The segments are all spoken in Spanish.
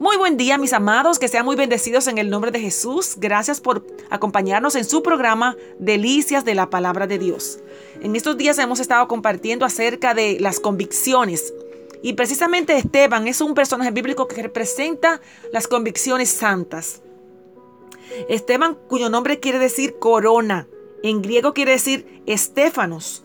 Muy buen día mis amados, que sean muy bendecidos en el nombre de Jesús. Gracias por acompañarnos en su programa Delicias de la Palabra de Dios. En estos días hemos estado compartiendo acerca de las convicciones. Y precisamente Esteban es un personaje bíblico que representa las convicciones santas. Esteban, cuyo nombre quiere decir corona, en griego quiere decir Estefanos.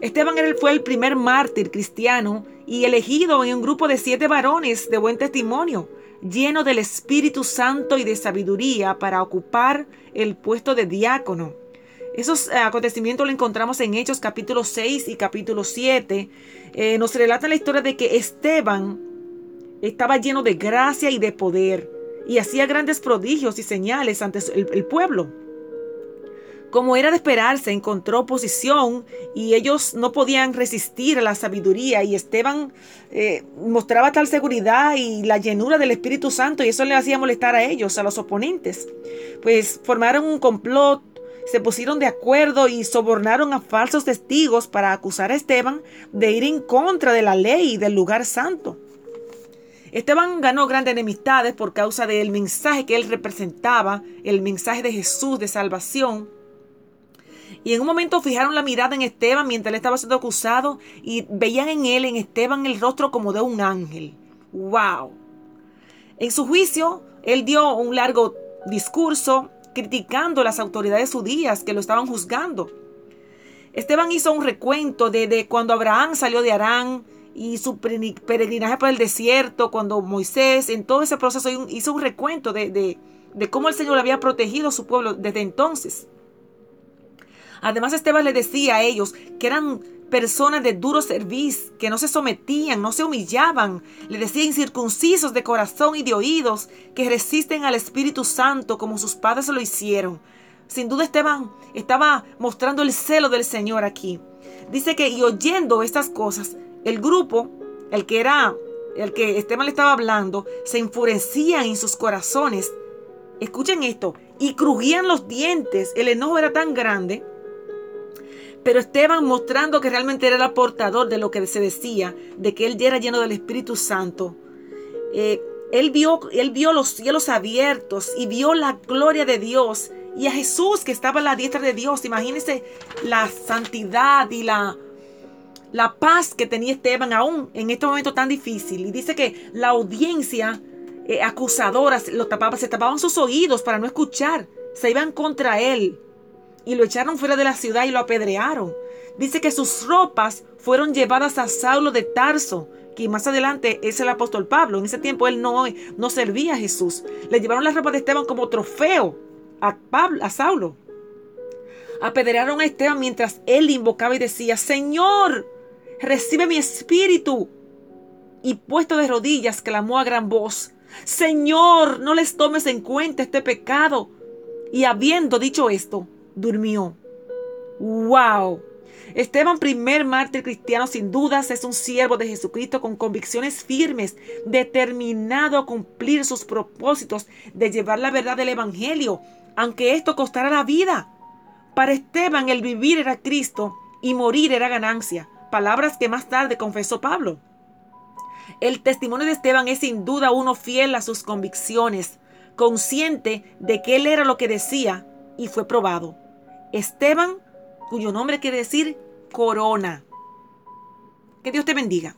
Esteban fue el primer mártir cristiano y elegido en un grupo de siete varones de buen testimonio lleno del Espíritu Santo y de sabiduría para ocupar el puesto de diácono. Esos eh, acontecimientos lo encontramos en Hechos capítulo 6 y capítulo 7. Eh, nos relata la historia de que Esteban estaba lleno de gracia y de poder y hacía grandes prodigios y señales ante el pueblo. Como era de esperarse, encontró oposición y ellos no podían resistir a la sabiduría y Esteban eh, mostraba tal seguridad y la llenura del Espíritu Santo y eso le hacía molestar a ellos, a los oponentes. Pues formaron un complot, se pusieron de acuerdo y sobornaron a falsos testigos para acusar a Esteban de ir en contra de la ley y del lugar santo. Esteban ganó grandes enemistades por causa del mensaje que él representaba, el mensaje de Jesús de salvación y en un momento fijaron la mirada en Esteban mientras él estaba siendo acusado y veían en él, en Esteban, el rostro como de un ángel. ¡Wow! En su juicio, él dio un largo discurso criticando a las autoridades judías que lo estaban juzgando. Esteban hizo un recuento de, cuando Abraham salió de Arán y su peregrinaje por el desierto, cuando Moisés, en todo ese proceso, hizo un recuento de, de cómo el Señor había protegido a su pueblo desde entonces. Además, Esteban le decía a ellos que eran personas de duro servicio, que no se sometían, no se humillaban. Le decía incircuncisos de corazón y de oídos, que resisten al Espíritu Santo como sus padres lo hicieron. Sin duda Esteban estaba mostrando el celo del Señor aquí. Dice que y oyendo estas cosas, el grupo, el que era, el que Esteban le estaba hablando, se enfurecían en sus corazones. Escuchen esto, y crujían los dientes. El enojo era tan grande pero Esteban mostrando que realmente era el portador de lo que se decía, de que él ya era lleno del Espíritu Santo. Eh, él, vio, él vio los cielos abiertos y vio la gloria de Dios y a Jesús que estaba a la diestra de Dios. Imagínense la santidad y la, la paz que tenía Esteban aún en este momento tan difícil. Y dice que la audiencia eh, acusadora lo tapaba, se tapaban sus oídos para no escuchar, se iban contra él y lo echaron fuera de la ciudad y lo apedrearon. Dice que sus ropas fueron llevadas a Saulo de Tarso, que más adelante es el apóstol Pablo. En ese tiempo él no, no servía a Jesús. Le llevaron las ropas de Esteban como trofeo a, Pablo, a Saulo. Apedrearon a Esteban mientras él invocaba y decía, Señor, recibe mi espíritu. Y puesto de rodillas, clamó a gran voz, Señor, no les tomes en cuenta este pecado. Y habiendo dicho esto, durmió. ¡Wow! Esteban, primer mártir cristiano, sin dudas es un siervo de Jesucristo con convicciones firmes, determinado a cumplir sus propósitos de llevar la verdad del Evangelio, aunque esto costara la vida. Para Esteban el vivir era Cristo y morir era ganancia, palabras que más tarde confesó Pablo. El testimonio de Esteban es sin duda uno fiel a sus convicciones, consciente de que él era lo que decía y fue probado. Esteban, cuyo nombre quiere decir corona. Que Dios te bendiga.